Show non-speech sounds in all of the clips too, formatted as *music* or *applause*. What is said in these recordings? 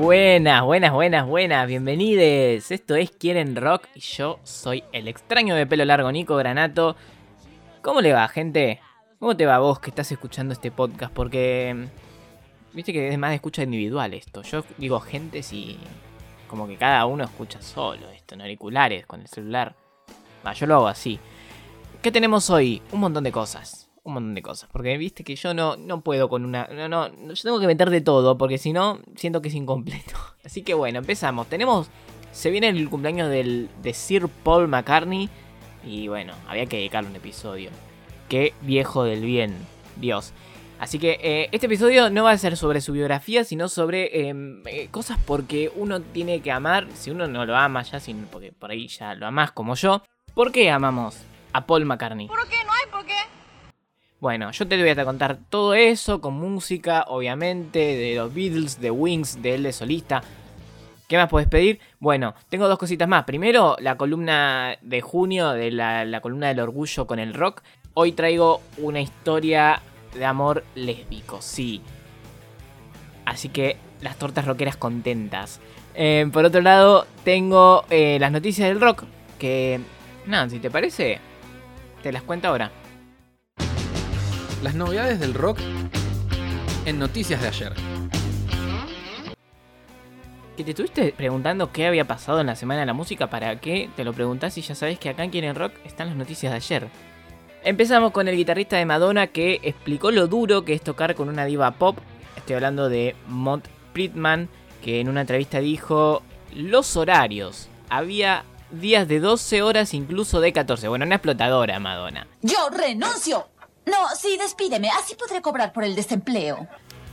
Buenas, buenas, buenas, buenas, bienvenides. Esto es Quieren Rock y yo soy el extraño de pelo largo Nico Granato. ¿Cómo le va, gente? ¿Cómo te va vos que estás escuchando este podcast? Porque mm, viste que es más de escucha individual esto. Yo digo gente si como que cada uno escucha solo esto, en auriculares, con el celular. Va, yo lo hago así. ¿Qué tenemos hoy? Un montón de cosas. Un montón de cosas. Porque viste que yo no, no puedo con una. No, no. Yo tengo que meter de todo. Porque si no, siento que es incompleto. *laughs* Así que bueno, empezamos. Tenemos. Se viene el cumpleaños del, de Sir Paul McCartney. Y bueno, había que dedicarle un episodio. Qué viejo del bien. Dios. Así que eh, este episodio no va a ser sobre su biografía, sino sobre em, eh, cosas porque uno tiene que amar. Si uno no lo ama ya, sin, porque por ahí ya lo amás como yo. ¿Por qué amamos a Paul McCartney? ¿Por qué? No. Bueno, yo te voy a contar todo eso con música, obviamente, de los Beatles, de Wings, de él de solista. ¿Qué más puedes pedir? Bueno, tengo dos cositas más. Primero, la columna de junio, de la, la columna del orgullo con el rock. Hoy traigo una historia de amor lésbico, sí. Así que las tortas rockeras contentas. Eh, por otro lado, tengo eh, las noticias del rock. Que, nada, si te parece, te las cuento ahora. Las novedades del rock en noticias de ayer. Que te estuviste preguntando qué había pasado en la semana de la música, ¿para qué? Te lo preguntás y ya sabes que acá en Quieren Rock están las noticias de ayer. Empezamos con el guitarrista de Madonna que explicó lo duro que es tocar con una diva pop. Estoy hablando de Mont Friedman, que en una entrevista dijo los horarios. Había días de 12 horas, incluso de 14. Bueno, una explotadora, Madonna. Yo renuncio. No, sí, despídeme. Así podré cobrar por el desempleo.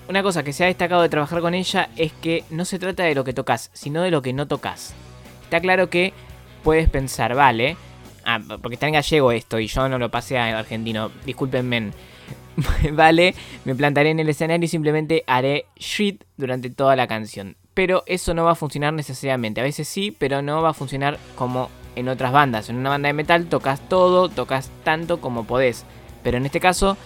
Una cosa que se ha destacado de trabajar con ella es que no se trata de lo que tocas, sino de lo que no tocas. Está claro que puedes pensar, vale, ah, porque está en gallego esto y yo no lo pasé a argentino, discúlpenme. *laughs* vale, me plantaré en el escenario y simplemente haré shit durante toda la canción. Pero eso no va a funcionar necesariamente. A veces sí, pero no va a funcionar como en otras bandas. En una banda de metal tocas todo, tocas tanto como podés. Pero en este caso,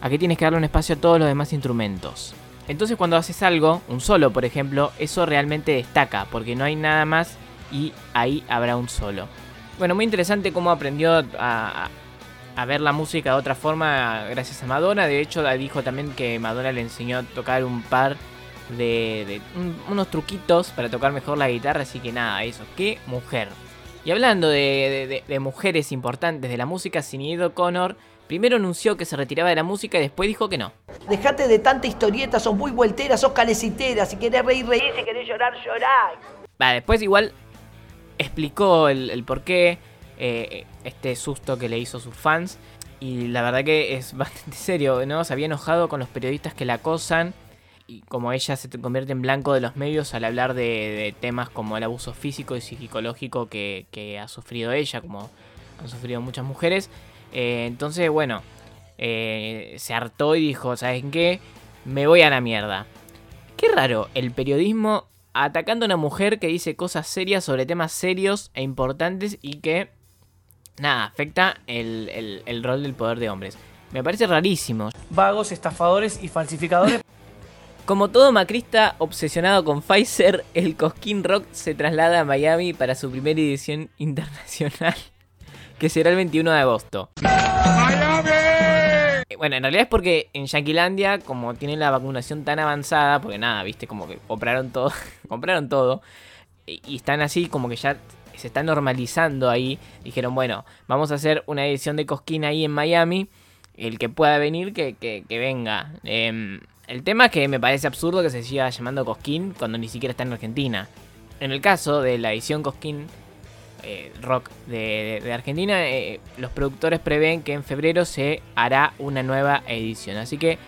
aquí tienes que darle un espacio a todos los demás instrumentos. Entonces cuando haces algo, un solo por ejemplo, eso realmente destaca, porque no hay nada más y ahí habrá un solo. Bueno, muy interesante cómo aprendió a, ver la música de otra forma gracias a Madonna. De hecho, dijo también que Madonna le enseñó a tocar un par de, de- un- unos truquitos para tocar mejor la guitarra. Así que nada, eso. ¡Qué mujer! Y hablando de mujeres importantes de la música, Sinead O'Connor primero anunció que se retiraba de la música y después dijo que no. Dejate de tanta historieta, sos muy vueltera, sos calecitera. Si querés reír, reír. Si querés llorar, llorar. Va, después igual explicó el, el por qué, eh, este susto que le hizo a sus fans. Y la verdad que es *laughs* bastante serio, ¿no? Se había enojado con los periodistas que la acosan. Y como ella se convierte en blanco de los medios al hablar de, de temas como el abuso físico y psicológico que, que ha sufrido ella, como han sufrido muchas mujeres. Eh, entonces, bueno, eh, se hartó y dijo, ¿saben qué? Me voy a la mierda. Qué raro, el periodismo atacando a una mujer que dice cosas serias sobre temas serios e importantes y que, nada, afecta el, el- el rol del poder de hombres. Me parece rarísimo. vagos, estafadores y falsificadores. *laughs* Como todo macrista obsesionado con Pfizer, el Cosquín Rock se traslada a Miami para su primera edición internacional, que será el 21 de agosto. Eh, Bueno, en realidad es porque en Yanquilandia, como tienen la vacunación tan avanzada, porque nada, viste, como que compraron todo, *laughs* compraron todo, y, están así como que ya se están normalizando ahí. Dijeron, bueno, vamos a hacer una edición de Cosquín ahí en Miami. El que pueda venir, que venga. Em, el tema es que me parece absurdo que se siga llamando Cosquín cuando ni siquiera está en Argentina. En el caso de la edición Cosquín eh, Rock de, de- de Argentina, eh, los productores prevén que en febrero se hará una nueva edición. Así que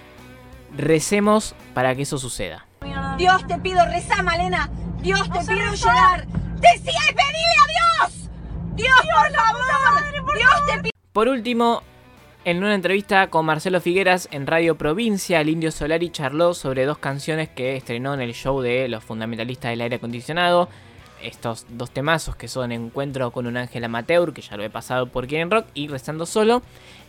recemos para que eso suceda. Dios te pido, reza, Malena. Dios te pido llorar. Decía y pedile a Dios. Dios, por favor. Dios te pido. Por último, en una entrevista con Marcelo Figueras en Radio Provincia, el Indio Solari charló sobre dos canciones que estrenó en el show de los fundamentalistas del aire acondicionado. Estos dos temazos que son Encuentro con un ángel amateur, que ya lo he pasado por Quieren Rock, y Rezando Solo.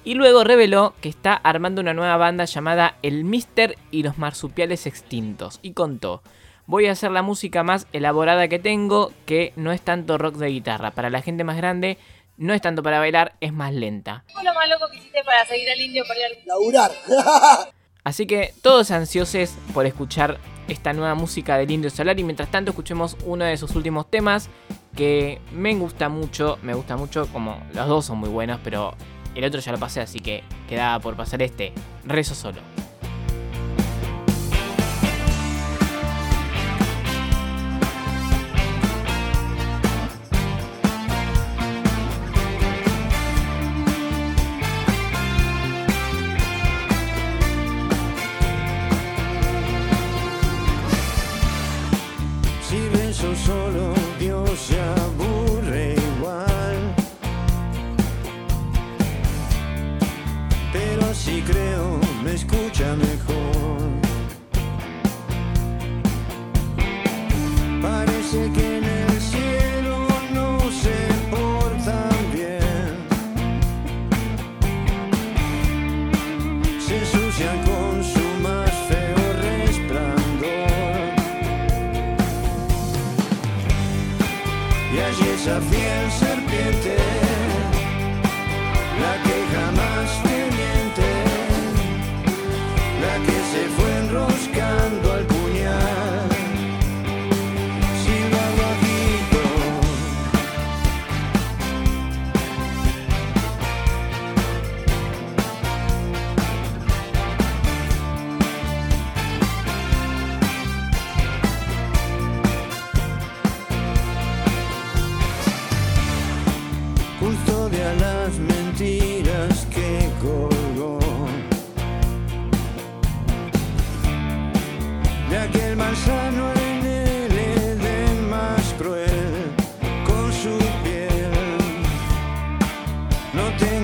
Y luego reveló que está armando una nueva banda llamada El Mister y los Marsupiales Extintos. Y contó, voy a hacer la música más elaborada que tengo, que no es tanto rock de guitarra. Para la gente más grande, no es tanto para bailar, es más lenta. ¿Qué fue lo más loco que hiciste para seguir al indio para ir al Laburar. *laughs* *laughs* Así que todos ansiosos por escuchar esta nueva música del Indio Solar y mientras tanto escuchemos uno de sus últimos temas que me gusta mucho, me gusta mucho como los dos son muy buenos, pero el otro ya lo pasé, así que quedaba por pasar este, rezo solo. No tengo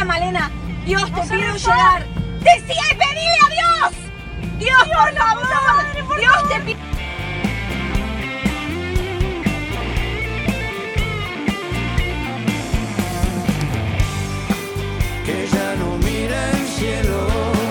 reza, Malena. Dios te pido llorar. Decía y pedile a Dios. Dios, por favor. Dios te pido. que ya no mira el cielo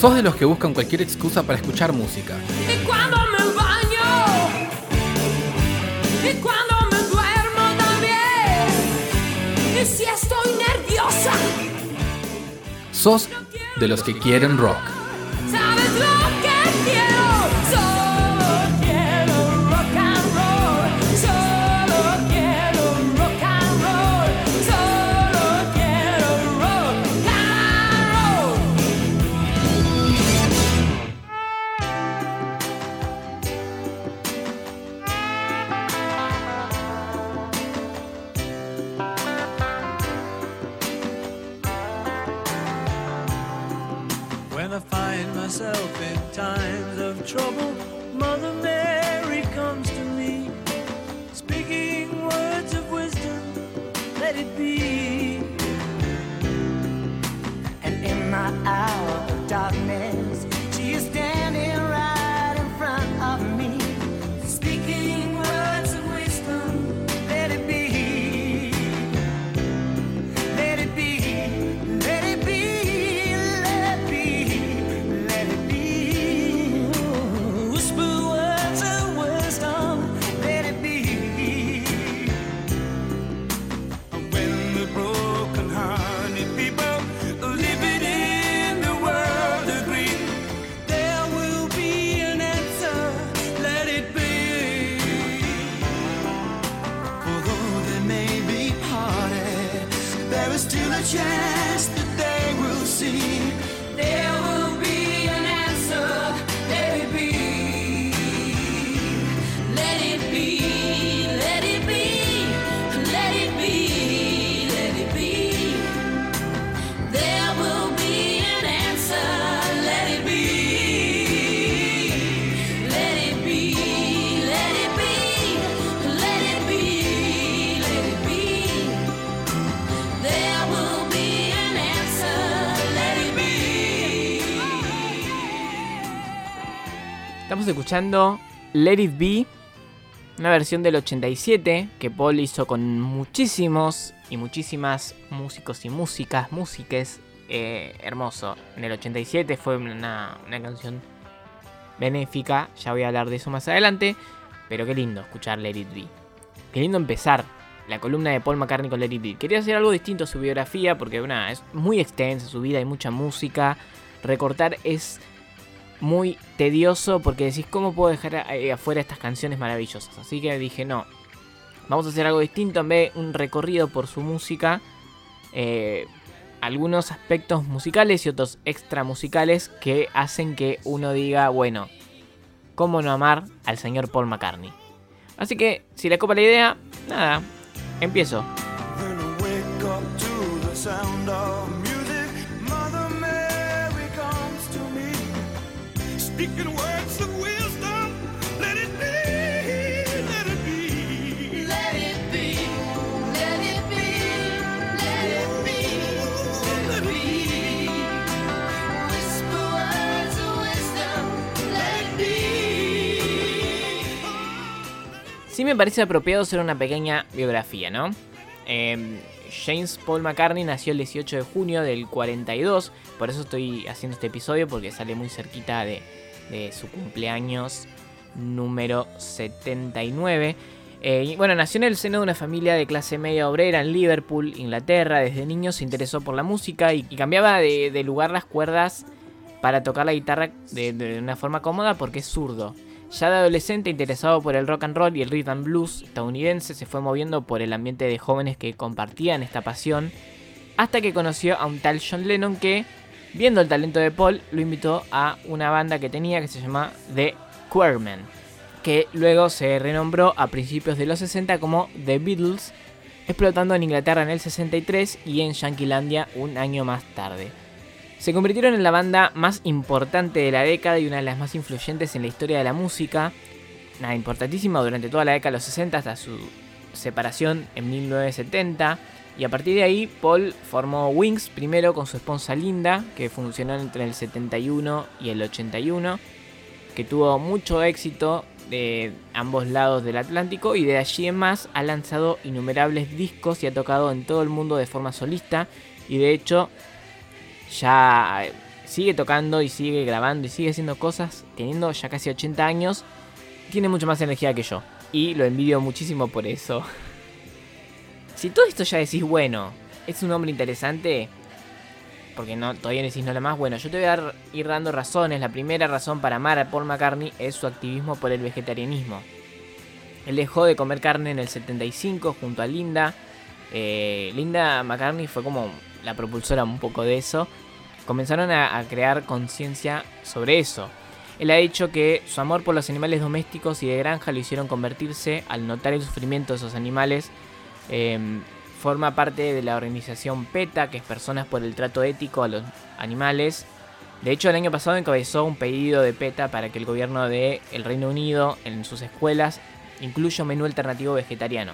¿Sos de los que buscan cualquier excusa para escuchar música? Y cuando me baño, y cuando me duermo también, y si estoy nerviosa, ¿Sos de los que quieren rock? Escuchando Let It Be, una versión del 87 que Paul hizo con muchísimos y muchísimas músicos y músicas, músiques. eh, hermoso. En el 87 fue una, una canción benéfica, ya voy a hablar de eso más adelante. Pero qué lindo escuchar Let It Be. Qué lindo empezar la columna de Paul McCartney con Let It Be. Quería hacer algo distinto a su biografía porque una, es muy extensa su vida, hay mucha música. Recortar es muy tedioso porque decís, ¿cómo puedo dejar eh, afuera estas canciones maravillosas? Así que dije, no, vamos a hacer algo distinto en vez de un recorrido por su música. eh, algunos aspectos musicales y otros extra musicales que hacen que uno diga, bueno, ¿cómo no amar al señor Paul McCartney? Así que, si le copa la idea, nada, empiezo. Speaking words of wisdom. Let it be, let it be. Let it be, let it be, let it be, let it be. Whisper words of wisdom, let it be. Sí me parece apropiado hacer una pequeña biografía, ¿no? Eh, James Paul McCartney nació el 18 de junio del 42, por eso estoy haciendo este episodio porque sale muy cerquita de, de su cumpleaños número 79. Eh, bueno, nació en el seno de una familia de clase media obrera en Liverpool, Inglaterra. Desde niño se interesó por la música y, cambiaba de, lugar las cuerdas para tocar la guitarra de, de una forma cómoda porque es zurdo. Ya de adolescente interesado por el rock and roll y el rhythm blues estadounidense, se fue moviendo por el ambiente de jóvenes que compartían esta pasión, hasta que conoció a un tal John Lennon que, viendo el talento de Paul, lo invitó a una banda que tenía que se llama The Quarrymen, que luego se renombró a principios de los 60 como The Beatles, explotando en Inglaterra en el 63 y en Yanquilandia un año más tarde. Se convirtieron en la banda más importante de la década y una de las más influyentes en la historia de la música. Nada, importantísima durante toda la década de los 60 hasta su separación en 1970. Y a partir de ahí, Paul formó Wings primero con su esposa Linda, que funcionó entre el 71 y el 81, que tuvo mucho éxito de ambos lados del Atlántico y de allí en más ha lanzado innumerables discos y ha tocado en todo el mundo de forma solista y de hecho ya sigue tocando y sigue grabando y sigue haciendo cosas, teniendo ya casi 80 años, tiene mucha más energía que yo. Y lo envidio muchísimo por eso. *laughs* Si todo esto ya decís, bueno, es un hombre interesante, porque no, todavía no decís nada más, bueno, yo te voy a ir dando razones. La primera razón para amar a Paul McCartney es su activismo por el vegetarianismo. Él dejó de comer carne en el 75 junto a Linda. Eh, Linda McCartney fue como la propulsora un poco de eso. Comenzaron a crear conciencia sobre eso. Él ha dicho que su amor por los animales domésticos y de granja lo hicieron convertirse al notar el sufrimiento de esos animales. Eh, forma parte de la organización PETA, que es Personas por el Trato Ético a los Animales. De hecho, el año pasado encabezó un pedido de PETA para que el gobierno del Reino Unido en sus escuelas incluya un menú alternativo vegetariano.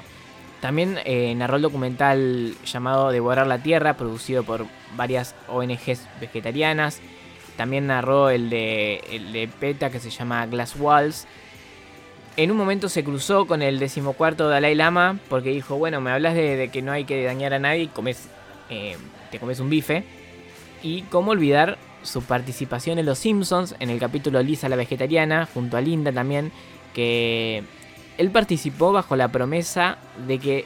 También eh, narró el documental llamado Devorar la Tierra, producido por varias ONGs vegetarianas. También narró de, el de PETA que se llama Glass Walls. En un momento se cruzó con el decimocuarto Dalai Lama porque dijo, bueno, me hablas de, que no hay que dañar a nadie comes, eh, te comes un bife. Y cómo olvidar su participación en Los Simpsons, en el capítulo Lisa la vegetariana, junto a Linda también, que él participó bajo la promesa de que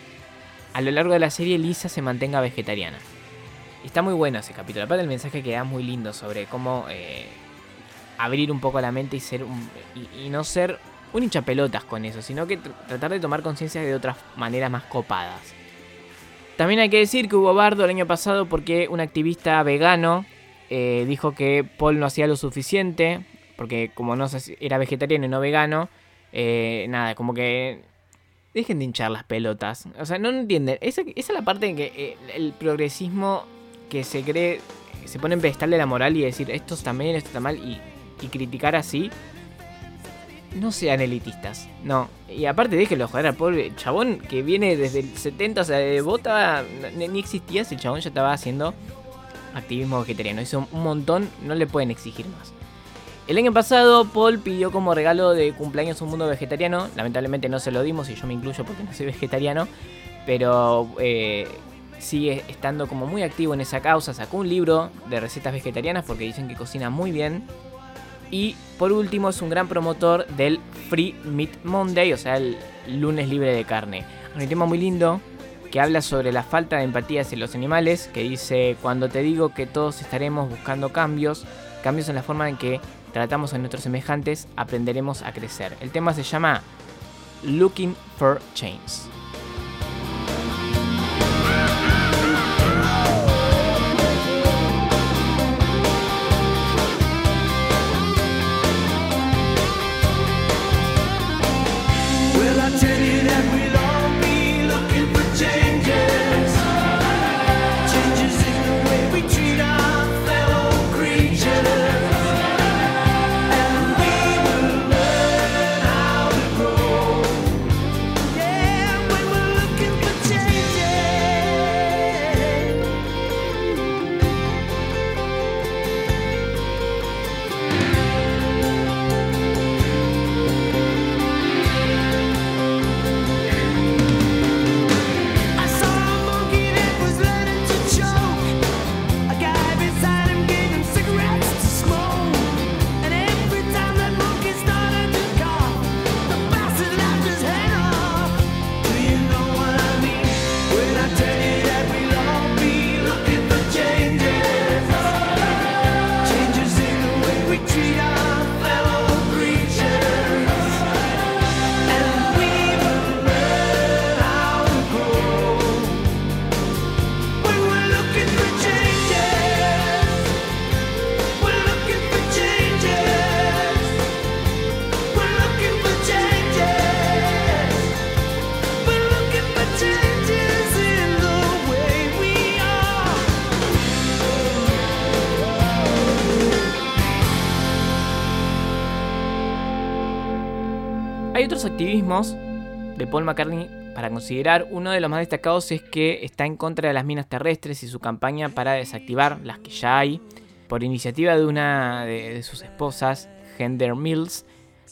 a lo largo de la serie Lisa se mantenga vegetariana. Está muy bueno ese capítulo. Aparte el mensaje que da muy lindo sobre cómo eh, abrir un poco la mente y ser un, y no ser un hinchapelotas con eso, sino que tr- tratar de tomar conciencia de otras maneras más copadas. También hay que decir que hubo bardo el año pasado porque un activista vegano eh, dijo que Paul no hacía lo suficiente, porque como no era vegetariano y no vegano, eh, nada, como que dejen de hinchar las pelotas. O sea, no entienden. Esa, es la parte en que eh, el progresismo que se cree, se pone en pedestal de la moral y decir esto está bien, esto está mal y criticar así. No sean elitistas, no. Y aparte déjenlo joder al pobre chabón que viene desde el 70, o sea, de bota ni, existía, ese chabón ya estaba haciendo activismo vegetariano. Hizo un montón, no le pueden exigir más. El año pasado Paul pidió como regalo de cumpleaños un mundo vegetariano. Lamentablemente no se lo dimos y yo me incluyo porque no soy *laughs* vegetariano. Pero eh, sigue estando como muy activo en esa causa. Sacó un libro de recetas vegetarianas porque dicen que cocina muy bien. Y por último es un gran promotor del Free Meat Monday, o sea, el lunes libre de carne. Un tema muy lindo que habla sobre la falta de empatía hacia los animales, que dice, cuando te digo que todos estaremos buscando cambios, cambios en la forma en que tratamos a nuestros semejantes, aprenderemos a crecer. El tema se llama Looking for Change. Activismos de Paul McCartney para considerar. Uno de los más destacados es que está en contra de las minas terrestres y su campaña para desactivar las que ya hay. Por iniciativa de una de, sus esposas, Hender Mills,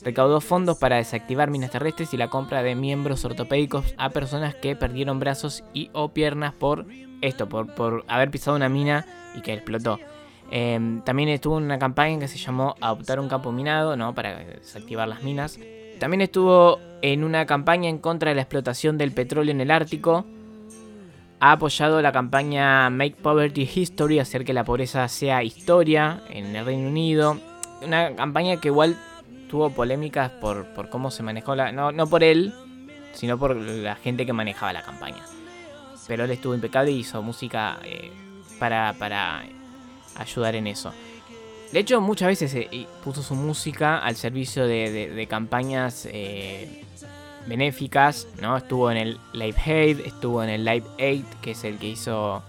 recaudó fondos para desactivar minas terrestres y la compra de miembros ortopédicos a personas que perdieron brazos y o piernas por esto, por, por haber pisado una mina y que explotó. Eh, también estuvo una campaña que se llamó Adoptar un campo minado, ¿no? Para desactivar las minas. También estuvo en una campaña en contra de la explotación del petróleo en el Ártico. Ha apoyado la campaña Make Poverty History, hacer que la pobreza sea historia en el Reino Unido. Una campaña que igual tuvo polémicas por, por cómo se manejó la... No, no por él, sino por la gente que manejaba la campaña. Pero él estuvo impecable y hizo música eh, para, para ayudar en eso. De hecho, muchas veces eh, puso su música al servicio de, campañas eh, benéficas, ¿no? Estuvo en el Live Aid, estuvo en el Live Aid, que es el que hizo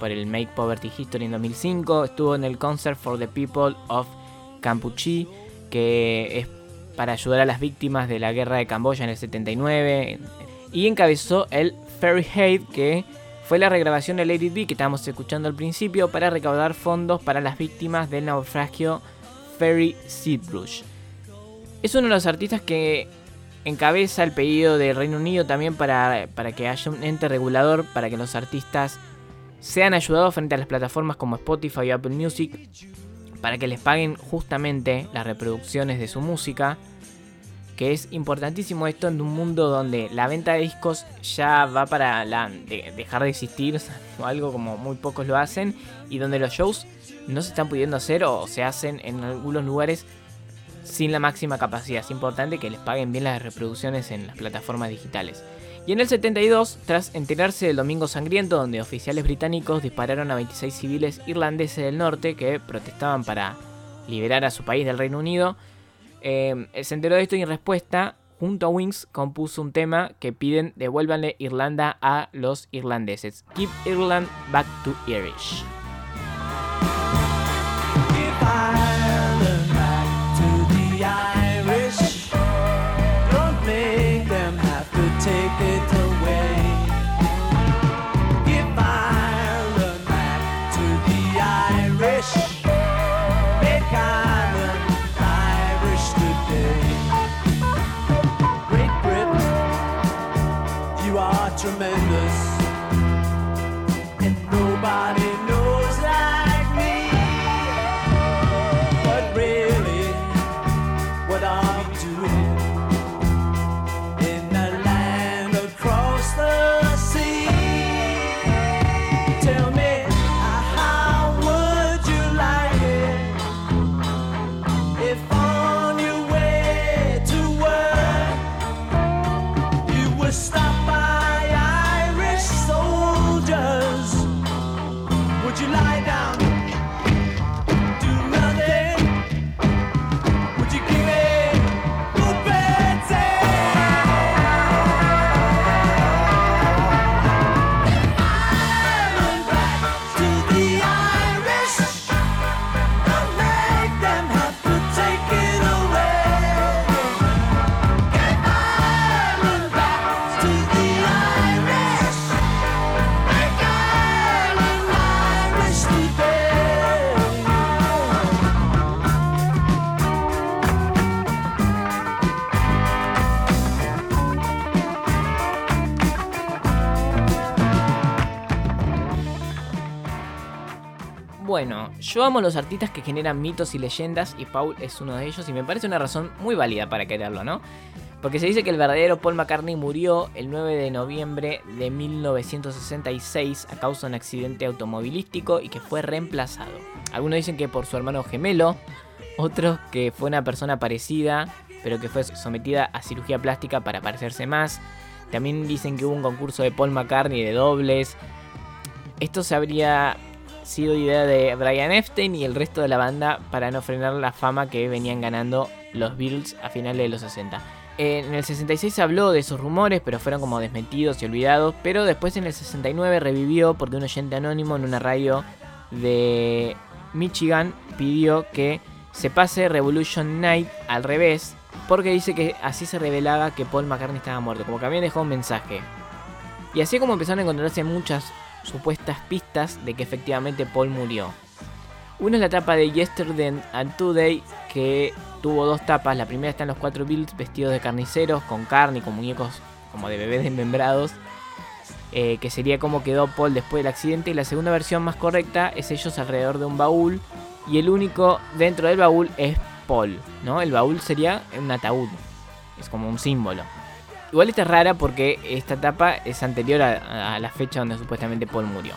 por el Make Poverty History en 2005, estuvo en el Concert for the People of Campuchí, que es para ayudar a las víctimas de la guerra de Camboya en el 79, y encabezó el Ferry Aid, que fue la regrabación de Lady B que estábamos escuchando al principio para recaudar fondos para las víctimas del naufragio Ferry Zeebrugge. Es uno de los artistas que encabeza el pedido del Reino Unido también para, para que haya un ente regulador para que los artistas sean ayudados frente a las plataformas como Spotify y Apple Music para que les paguen justamente las reproducciones de su música. Que es importantísimo esto en un mundo donde la venta de discos ya va para dejar de existir, *laughs* o algo como muy pocos lo hacen, y donde los shows no se están pudiendo hacer o se hacen en algunos lugares sin la máxima capacidad. Es importante que les paguen bien las reproducciones en las plataformas digitales. Y en el 72, tras enterarse del Domingo Sangriento, donde oficiales británicos dispararon a 26 civiles irlandeses del norte que protestaban para liberar a su país del Reino Unido, eh, se enteró de esto y en respuesta, junto a Wings, compuso un tema que piden devuélvanle Irlanda a los irlandeses. Give Ireland back to Irish. Yo amo los artistas que generan mitos y leyendas y Paul es uno de ellos y me parece una razón muy válida para quererlo, ¿no? Porque se dice que el verdadero Paul McCartney murió el 9 de noviembre de 1966 a causa de un accidente automovilístico y que fue reemplazado. Algunos dicen que por su hermano gemelo, otros que fue una persona parecida, pero que fue sometida a cirugía plástica para parecerse más. También dicen que hubo un concurso de Paul McCartney de dobles. Esto se habría sido idea de Brian Epstein y el resto de la banda para no frenar la fama que venían ganando los Beatles a finales de los 60. En el 66 se habló de esos rumores, pero fueron como desmentidos y olvidados. Pero después en el 69 revivió porque un oyente anónimo en una radio de Michigan pidió que se pase Revolution Night al revés. Porque dice que así se revelaba que Paul McCartney estaba muerto. Como que habían dejado un mensaje. Y así como empezaron a encontrarse muchas supuestas pistas de que efectivamente Paul murió. Una es la tapa de Yesterday and Today, que tuvo dos tapas. La primera están los cuatro Beatles vestidos de carniceros, con carne y con muñecos como de bebés desmembrados. eh, que sería como quedó Paul después del accidente. Y la segunda versión más correcta es ellos alrededor de un baúl y el único dentro del baúl es Paul, ¿no? El baúl sería un ataúd, es como un símbolo. Igual esta es rara porque esta etapa es anterior a, la fecha donde supuestamente Paul murió.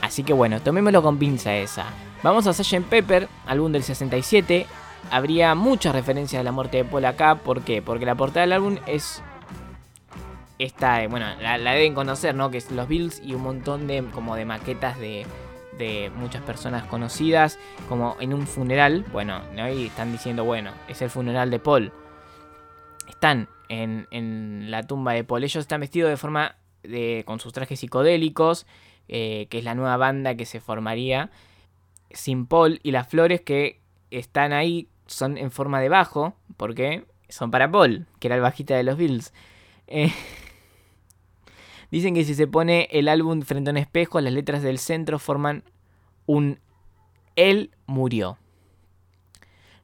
Así que bueno, tomémoslo con pinza esa. Vamos a Sgt. Pepper, álbum del 67. Habría muchas referencias a la muerte de Paul acá. ¿Por qué? Porque la portada del álbum es esta, eh, bueno, la, deben conocer, ¿no? Que es los Bills y un montón de como de maquetas de, muchas personas conocidas, como en un funeral. Bueno, ¿no? y están diciendo, bueno, es el funeral de Paul. Están en, la tumba de Paul. Ellos están vestidos de forma de, con sus trajes psicodélicos, eh, que es la nueva banda que se formaría sin Paul. Y las flores que están ahí son en forma de bajo, porque son para Paul, que era el bajista de los Bills. Eh, *laughs* Dicen que si se pone el álbum frente a un espejo, las letras del centro forman un Él murió.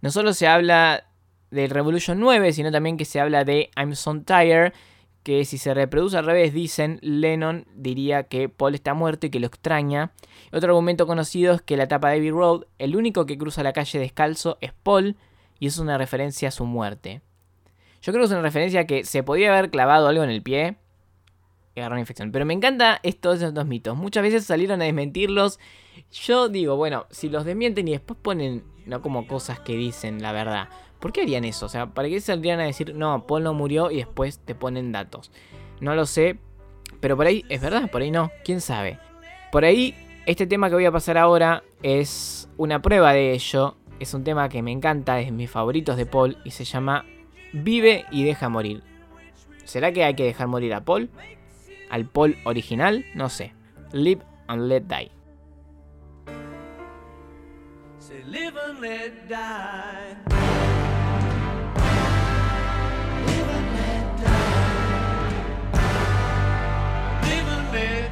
No solo se habla del Revolution 9, sino también que se habla de I'm so tired, que si se reproduce al revés, dicen, Lennon diría que Paul está muerto y que lo extraña. Otro argumento conocido es que la tapa de Abbey Road, el único que cruza la calle descalzo es Paul, y es una referencia a su muerte. Yo creo que es una referencia que se podía haber clavado algo en el pie, y agarrar una infección. Pero me encanta estos dos mitos. Muchas veces salieron a desmentirlos. Yo digo, bueno, si los desmienten y después ponen, no como cosas que dicen la verdad. ¿Por qué harían eso? O sea, ¿para qué saldrían a decir, no, Paul no murió y después te ponen datos? No lo sé, pero por ahí es verdad, por ahí no, quién sabe. Por ahí, este tema que voy a pasar ahora es una prueba de ello. Es un tema que me encanta, es de mis favoritos de Paul y se llama Vive y deja morir. ¿Será que hay que dejar morir a Paul? ¿Al Paul original? No sé. Live and let die. Live and let die. Live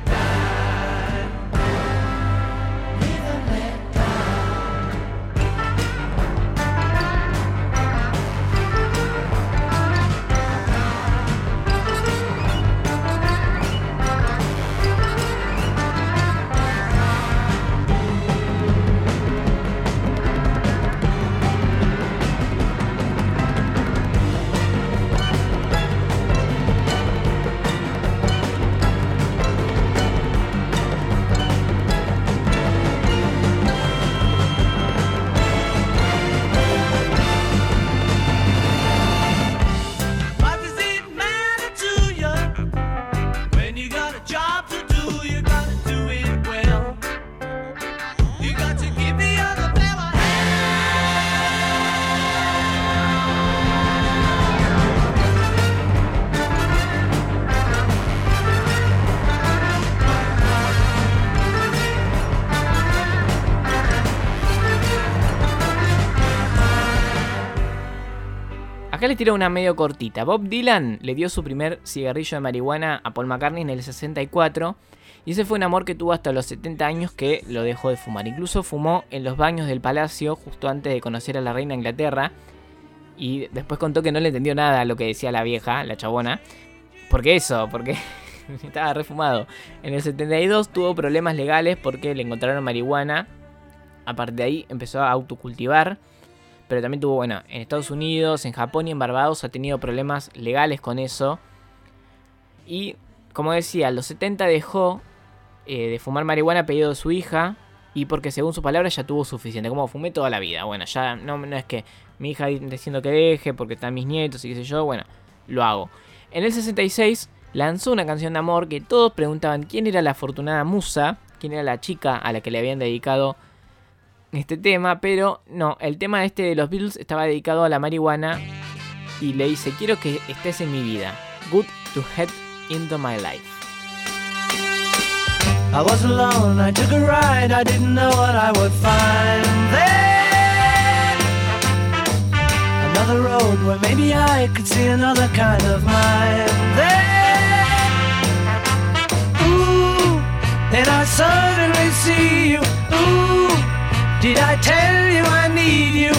Acá les tiro una medio cortita. Bob Dylan le dio su primer cigarrillo de marihuana a Paul McCartney en el 64. Y ese fue un amor que tuvo hasta los 70 años que lo dejó de fumar. Incluso fumó en los baños del palacio justo antes de conocer a la reina de Inglaterra. Y después contó que no le entendió nada a lo que decía la vieja, la chabona. ¿Por qué eso? Porque *laughs* estaba refumado. En el 72 tuvo problemas legales porque le encontraron marihuana. Aparte de ahí empezó a autocultivar. Pero también tuvo, bueno, en Estados Unidos, en Japón y en Barbados ha tenido problemas legales con eso. Y, como decía, a los 70 dejó eh, de fumar marihuana a pedido de su hija. Y porque según sus palabras ya tuvo suficiente. Como fumé toda la vida. Bueno, ya no, es que mi hija diciendo que deje porque están mis nietos y qué sé yo. Bueno, lo hago. En el 66 lanzó una canción de amor que todos preguntaban quién era la afortunada musa. Quién era la chica a la que le habían dedicado este tema, pero no, el tema este de los Beatles estaba dedicado a la marihuana y le dice, quiero que estés en mi vida. Good to head into my life. I was alone, I took a ride, I didn't know what I would find there. Another road where maybe I could see another kind of mind there. Ooh, and I suddenly see you. Ooh, did I tell you I need you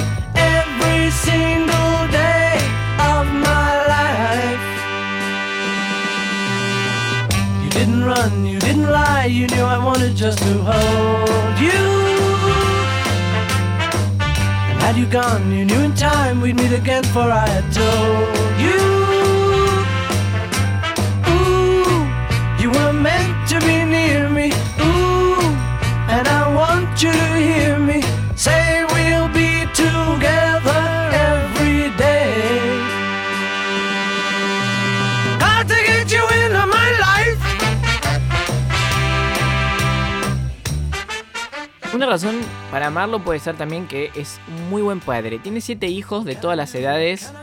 every single day of my life? You didn't run, you didn't lie, you knew I wanted just to hold you. And had you gone, you knew in time we'd meet again, for I had told you. Una razón para amarlo puede ser también que es un muy buen padre. Tiene siete hijos de todas las edades.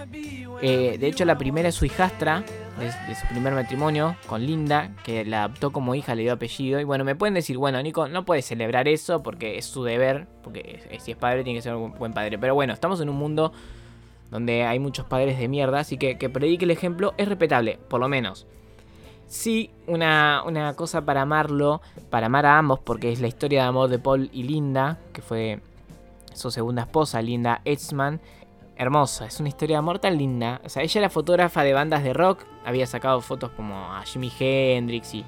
Eh, de hecho, la primera es su hijastra, de, su primer matrimonio, con Linda, que la adoptó como hija, le dio apellido. Y bueno, me pueden decir, bueno, Nico, no puedes celebrar eso porque es su deber, porque si es padre tiene que ser un buen padre. Pero bueno, estamos en un mundo donde hay muchos padres de mierda, así que que predique el ejemplo es respetable, por lo menos. Sí, una, una cosa para amarlo, para amar a ambos, porque es la historia de amor de Paul y Linda, que fue su segunda esposa, Linda Etzman. Hermosa, es una historia de amor tan linda. O sea, ella era fotógrafa de bandas de rock, había sacado fotos como a Jimi Hendrix y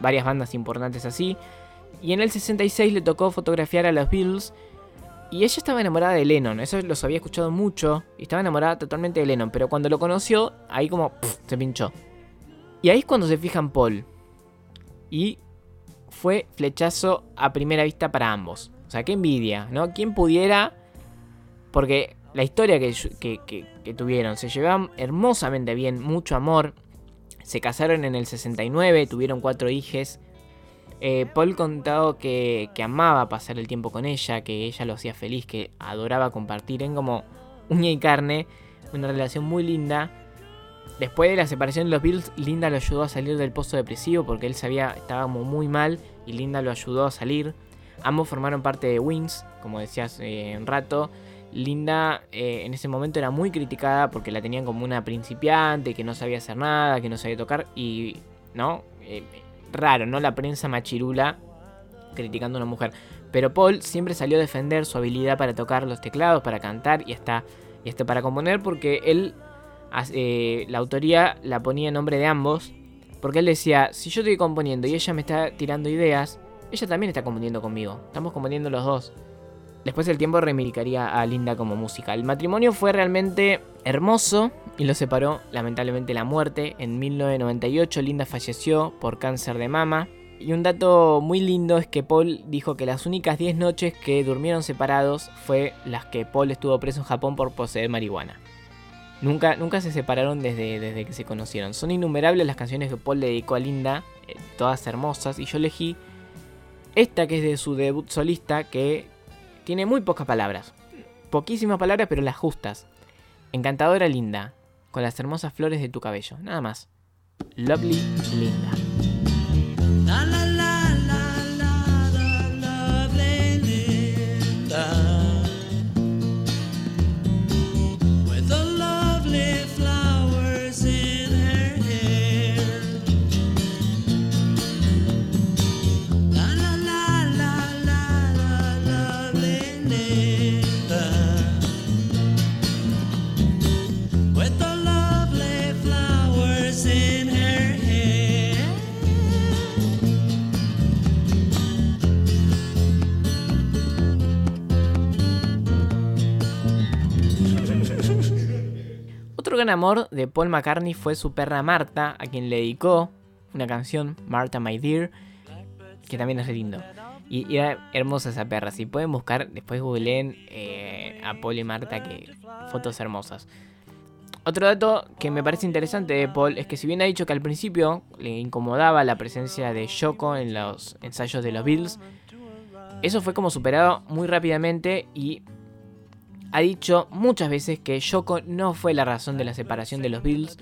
varias bandas importantes así. Y en el 66 le tocó fotografiar a los Beatles. Y ella estaba enamorada de Lennon, eso los había escuchado mucho. Y estaba enamorada totalmente de Lennon, pero cuando lo conoció, ahí como se pinchó. Y ahí es cuando se fija en Paul. Y fue flechazo a primera vista para ambos. O sea, qué envidia, ¿no? ¿Quién pudiera? Porque la historia que, tuvieron, se llevaban hermosamente bien, mucho amor. Se casaron en el 69, tuvieron cuatro hijos. Eh, Paul contado que, que amaba pasar el tiempo con ella, que ella lo hacía feliz, que adoraba compartir. En como uña y carne, una relación muy linda. Después de la separación de los Beatles, Linda lo ayudó a salir del pozo depresivo porque él sabía estaba muy mal y Linda lo ayudó a salir. Ambos formaron parte de Wings, como decías eh, un rato. Linda eh, en ese momento era muy criticada porque la tenían como una principiante, que no sabía hacer nada, que no sabía tocar y, ¿no? Eh, raro, ¿no? La prensa machirula criticando a una mujer. Pero Paul siempre salió a defender su habilidad para tocar los teclados, para cantar y hasta, y hasta para componer porque él eh, la autoría la ponía en nombre de ambos. Porque él decía, si yo estoy componiendo y ella me está tirando ideas, ella también está componiendo conmigo. Estamos componiendo los dos. Después el tiempo reivindicaría a Linda como música. El matrimonio fue realmente hermoso y lo separó lamentablemente la muerte. En 1998 Linda falleció por cáncer de mama. Y un dato muy lindo es que Paul dijo que las únicas 10 noches que durmieron separados fue las que Paul estuvo preso en Japón por poseer marihuana. Nunca, nunca se separaron desde, desde que se conocieron. Son innumerables las canciones que Paul le dedicó a Linda, eh, todas hermosas, y yo elegí esta que es de su debut solista, que tiene muy pocas palabras. Poquísimas palabras, pero las justas. Encantadora Linda, con las hermosas flores de tu cabello, nada más. Lovely Linda. Otro gran amor de Paul McCartney fue su perra Marta, a quien le dedicó una canción, Marta My Dear, que también es lindo. Y, y era hermosa esa perra. Si pueden buscar, después googleen eh, a Paul y Marta, que fotos hermosas. Otro dato que me parece interesante de Paul es que si bien ha dicho que al principio le incomodaba la presencia de Yoko en los ensayos de los Beatles, eso fue como superado muy rápidamente y ha dicho muchas veces que Yoko no fue la razón de la separación de los Beatles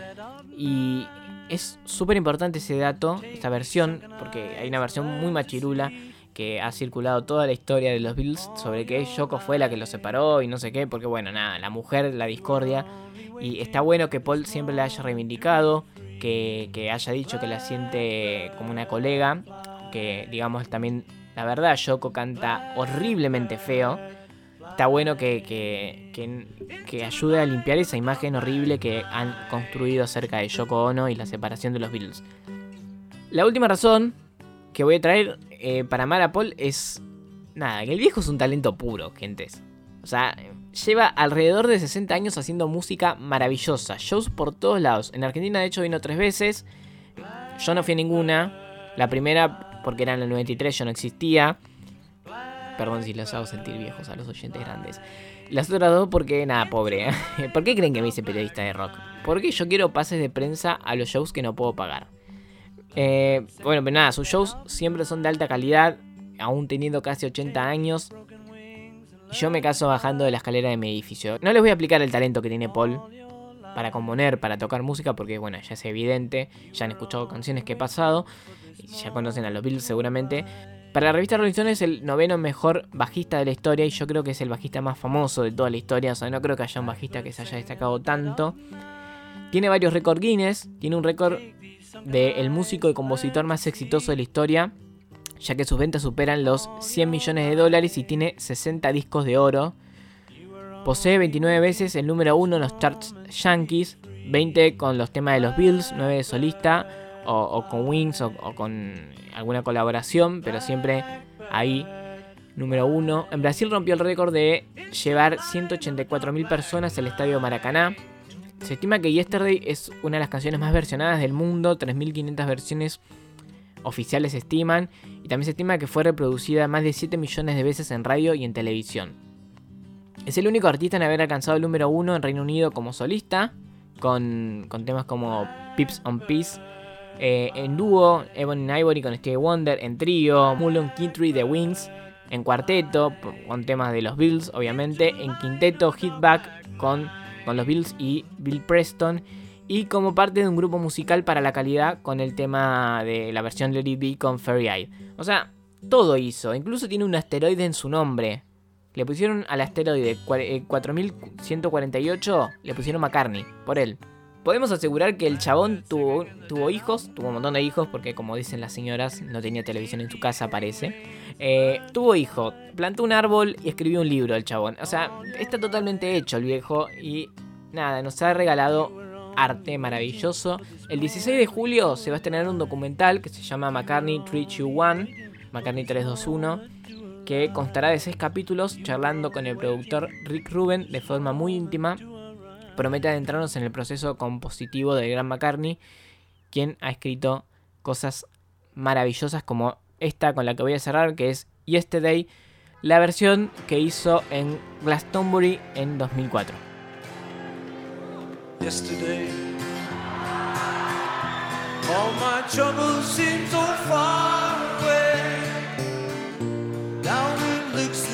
y es súper importante ese dato, esta versión, porque hay una versión muy machirula que ha circulado toda la historia de los Beatles sobre que Yoko fue la que los separó y no sé qué, porque bueno, nada, la mujer, la discordia, y está bueno que Paul siempre la haya reivindicado, que, que haya dicho que la siente como una colega, que digamos también, la verdad, Yoko canta horriblemente feo, está bueno que, que, que- que ayude a limpiar esa imagen horrible que han construido acerca de Yoko Ono y la separación de los Beatles. La última razón que voy a traer eh, para amar a Paul es. Nada, que el viejo es un talento puro, gentes. O sea, lleva alrededor de 60 años haciendo música maravillosa, shows por todos lados. En Argentina de hecho vino tres veces, yo no fui a ninguna. La primera porque era en el 93, yo no existía. Perdón si los hago sentir viejos a los oyentes grandes. Las otras dos porque, nada, pobre. ¿eh? *laughs* ¿Por qué creen que me hice periodista de rock? Porque yo quiero pases de prensa a los shows que no puedo pagar. Eh, bueno, pero nada, sus shows siempre son de alta calidad, aún teniendo casi 80 años. Yo me caso bajando de la escalera de mi edificio. No les voy a explicar el talento que tiene Paul para componer, para tocar música, porque bueno, ya es evidente, ya han escuchado canciones que he pasado, ya conocen a los Beatles seguramente. Para la revista Rolling Stone es el noveno mejor bajista de la historia y yo creo que es el bajista más famoso de toda la historia, o sea, no creo que haya un bajista que se haya destacado tanto. Tiene varios récords Guinness, tiene un récord de el músico y compositor más exitoso de la historia, ya que sus ventas superan los 100 millones de dólares y tiene 60 discos de oro. Posee 29 veces el número 1 en los charts yankees, 20 con los temas de los Bills, 9 de solista, o, con Wings, o, con alguna colaboración, pero siempre ahí, número 1. En Brasil rompió el récord de llevar 184.000 personas al estadio Maracaná. Se estima que Yesterday es una de las canciones más versionadas del mundo, 3.500 versiones oficiales se estiman, y también se estima que fue reproducida más de 7 millones de veces en radio y en televisión. Es el único artista en haber alcanzado el número 1 en Reino Unido como solista, con, con temas como Pips on Peace, eh, en dúo, Ebony and Ivory con Stevie Wonder, en trío, Mullen Kintry The Wings, en cuarteto, con temas de los Bills, obviamente, en quinteto, Hitback con, con los Bills y Bill Preston, y como parte de un grupo musical para la calidad con el tema de la versión It Be con Fairy Eye. O sea, todo hizo, incluso tiene un asteroide en su nombre. Le pusieron al asteroide cua- eh, 4148, le pusieron McCartney, por él. Podemos asegurar que el chabón tuvo, hijos, tuvo un montón de hijos, porque como dicen las señoras, no tenía televisión en su casa, parece. Eh, tuvo hijo, plantó un árbol y escribió un libro el chabón. O sea, está totalmente hecho el viejo y nada, nos ha regalado arte maravilloso. El 16 de julio se va a estrenar un documental que se llama McCartney 321, McCartney 321, que constará de seis capítulos charlando con el productor Rick Rubin de forma muy íntima. Promete adentrarnos en el proceso compositivo del gran McCartney, quien ha escrito cosas maravillosas como esta con la que voy a cerrar, que es Yesterday, la versión que hizo en Glastonbury en 2004. yesterday. All my so far away. Now it looks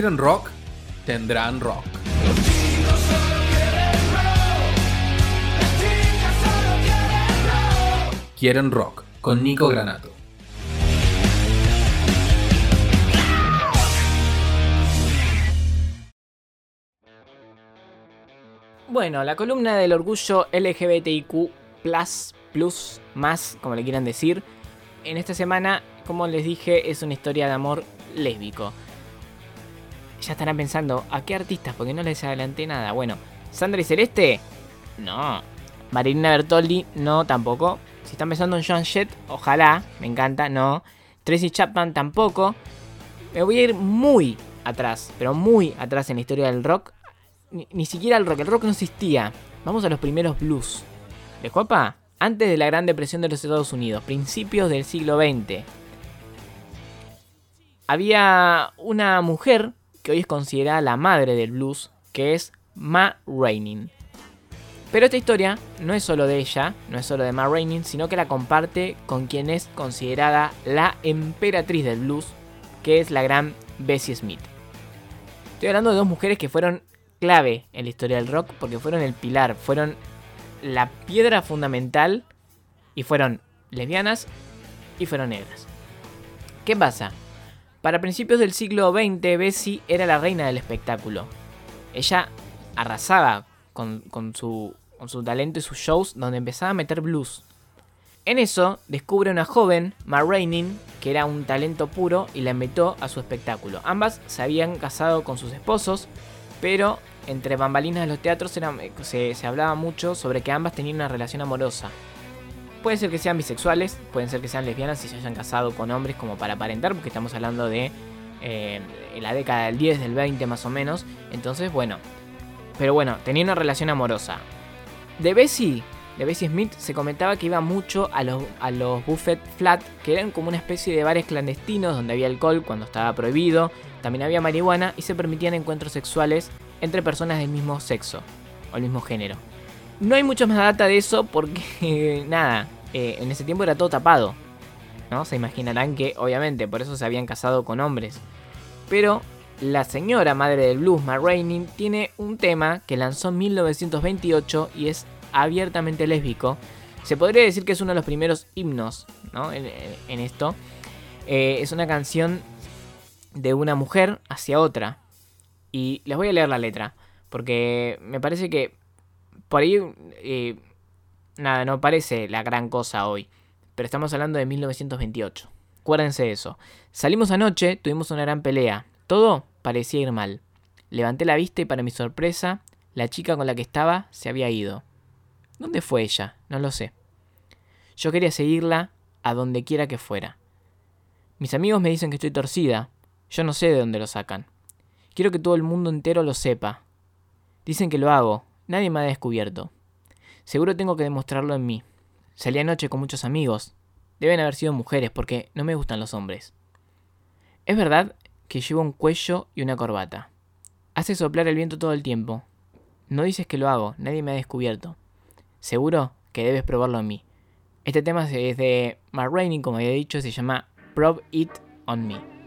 quieren rock, tendrán rock. Quieren rock con Nico Granato. Bueno, la columna del orgullo LGBTIQ plus, más, como le quieran decir. En esta semana, como les dije, es una historia de amor lésbico. Ya estarán pensando, ¿a qué artistas? Porque no les adelanté nada. Bueno, Sandra y Celeste, no. Marilina Bertoldi, no, tampoco. Si están pensando en Joan Jett, ojalá, me encanta, no. Tracy Chapman, tampoco. Me voy a ir muy atrás, pero muy atrás en la historia del rock. Ni, ni siquiera el rock, el rock no existía. Vamos a los primeros blues. ¿Les copa? Antes de la Gran Depresión de los Estados Unidos, principios del siglo XX. Había una mujer que hoy es considerada la madre del blues, que es Ma Rainey. Pero esta historia no es solo de ella, no es solo de Ma Rainey, sino que la comparte con quien es considerada la emperatriz del blues, que es la gran Bessie Smith. Estoy hablando de dos mujeres que fueron clave en la historia del rock porque fueron el pilar, fueron la piedra fundamental y fueron lesbianas y fueron negras. ¿Qué pasa? Para principios del siglo XX, Bessie era la reina del espectáculo. Ella arrasaba con, su, talento y sus shows donde empezaba a meter blues. En eso descubre una joven, Ma Rainey, que era un talento puro y la invitó a su espectáculo. Ambas se habían casado con sus esposos, pero entre bambalinas de los teatros se hablaba mucho sobre que ambas tenían una relación amorosa. Puede ser que sean bisexuales, pueden ser que sean lesbianas y se hayan casado con hombres como para aparentar, porque estamos hablando de eh, la década del 10, del 20 más o menos. Entonces, bueno. Pero bueno, tenía una relación amorosa. De Bessie, de Bessie Smith, se comentaba que iba mucho a los, a los buffet flat, que eran como una especie de bares clandestinos donde había alcohol cuando estaba prohibido, también había marihuana y se permitían encuentros sexuales entre personas del mismo sexo o el mismo género. No hay mucha más data de eso porque, *laughs* nada, eh, en ese tiempo era todo tapado. ¿no? Se imaginarán que, obviamente, por eso se habían casado con hombres. Pero la señora madre del blues, Ma Rainey, tiene un tema que lanzó en 1928 y es abiertamente lésbico. Se podría decir que es uno de los primeros himnos ¿no? en, esto. Eh, es una canción de una mujer hacia otra. Y les voy a leer la letra. Porque me parece que por ahí, eh, nada, no parece la gran cosa hoy. Pero estamos hablando de 1928. Acuérdense de eso. Salimos anoche, tuvimos una gran pelea. Todo parecía ir mal. Levanté la vista y para mi sorpresa, la chica con la que estaba se había ido. ¿Dónde fue ella? No lo sé. Yo quería seguirla a donde quiera que fuera. Mis amigos me dicen que estoy torcida. Yo no sé de dónde lo sacan. Quiero que todo el mundo entero lo sepa. Dicen que lo hago. Nadie me ha descubierto. Seguro tengo que demostrarlo en mí. Salí anoche con muchos amigos. Deben haber sido mujeres porque no me gustan los hombres. Es verdad que llevo un cuello y una corbata. Hace soplar el viento todo el tiempo. No dices que lo hago, nadie me ha descubierto. Seguro que debes probarlo en mí. Este tema es de Mark Rainey, como había dicho, se llama Probe It on Me.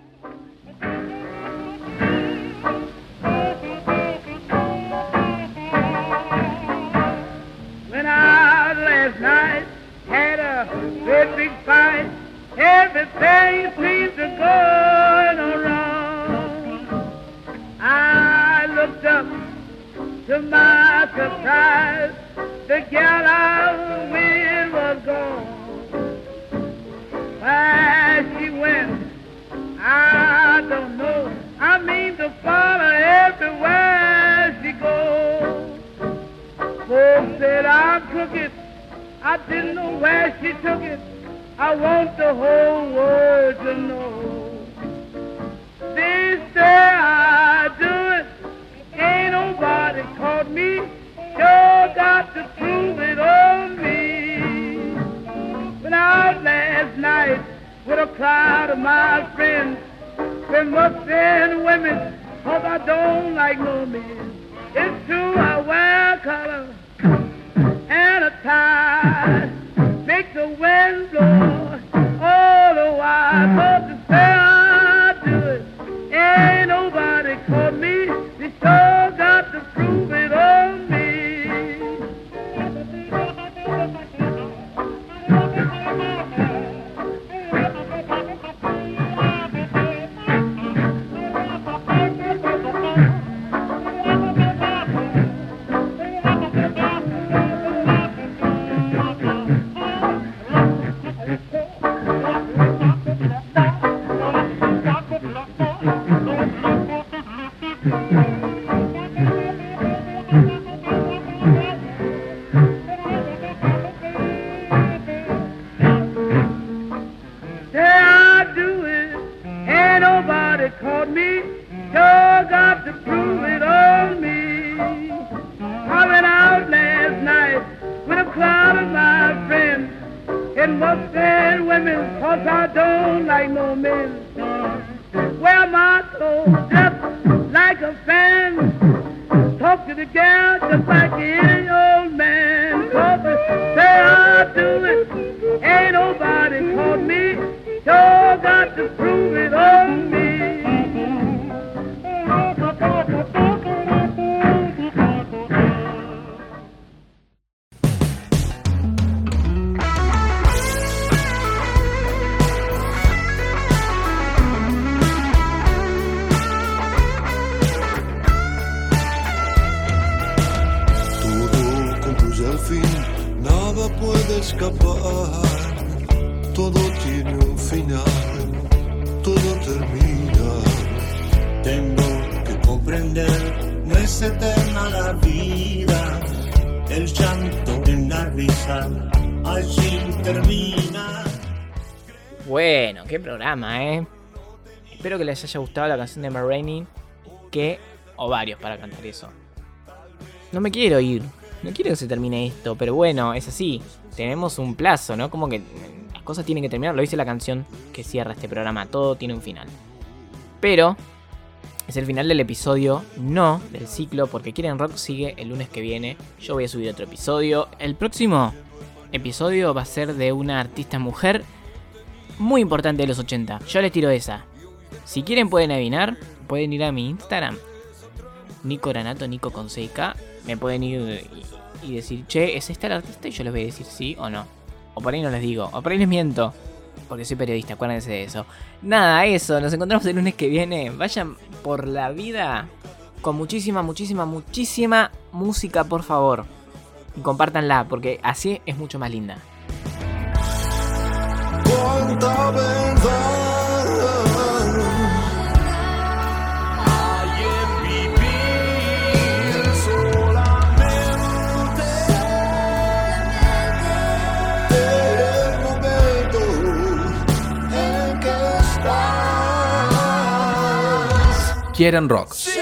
Everything seems to go wrong. I looked up to my surprise, the gal I with was gone. Where she went, I don't know. I mean to follow everywhere she goes. Folks said I'm crooked. I didn't know where she took it. I want the whole world to know. They say I do it. Ain't nobody caught me. Sure got to prove it on me. Went out last night with a crowd of my friends. Been muffin women, cause I don't like no men. It's true I wear color and a tie. Make the wind blow all the while. But to nada puede escapar. Todo tiene un final, todo termina. Tengo que comprender, no es eterna la vida. El llanto en la risa, allí termina. Bueno, qué programa, ¿eh? Espero que les haya gustado la canción de Marraine, que... o varios para cantar eso. No me quiero ir, no quiero que se termine esto, pero bueno, es así. Tenemos un plazo, ¿no? Como que mm, las cosas tienen que terminar, lo dice la canción que cierra este programa, todo tiene un final. Pero es el final del episodio, no del ciclo, porque Quieren Rock sigue el lunes que viene. Yo voy a subir otro episodio. El próximo episodio va a ser de una artista mujer muy importante de los 80. Yo les tiro esa. Si quieren pueden adivinar, pueden ir a mi Instagram. Nico Granato, Nico con 6K. Me pueden ir y, decir, che, ¿es esta la artista? Y yo les voy a decir sí o no. O por ahí no les digo. O por ahí les miento. Porque soy periodista, acuérdense de eso. Nada, eso. Nos encontramos el lunes que viene. Vayan por la vida con muchísima, muchísima, muchísima música, por favor. Y compártanla, porque así es mucho más linda. Quieren rock.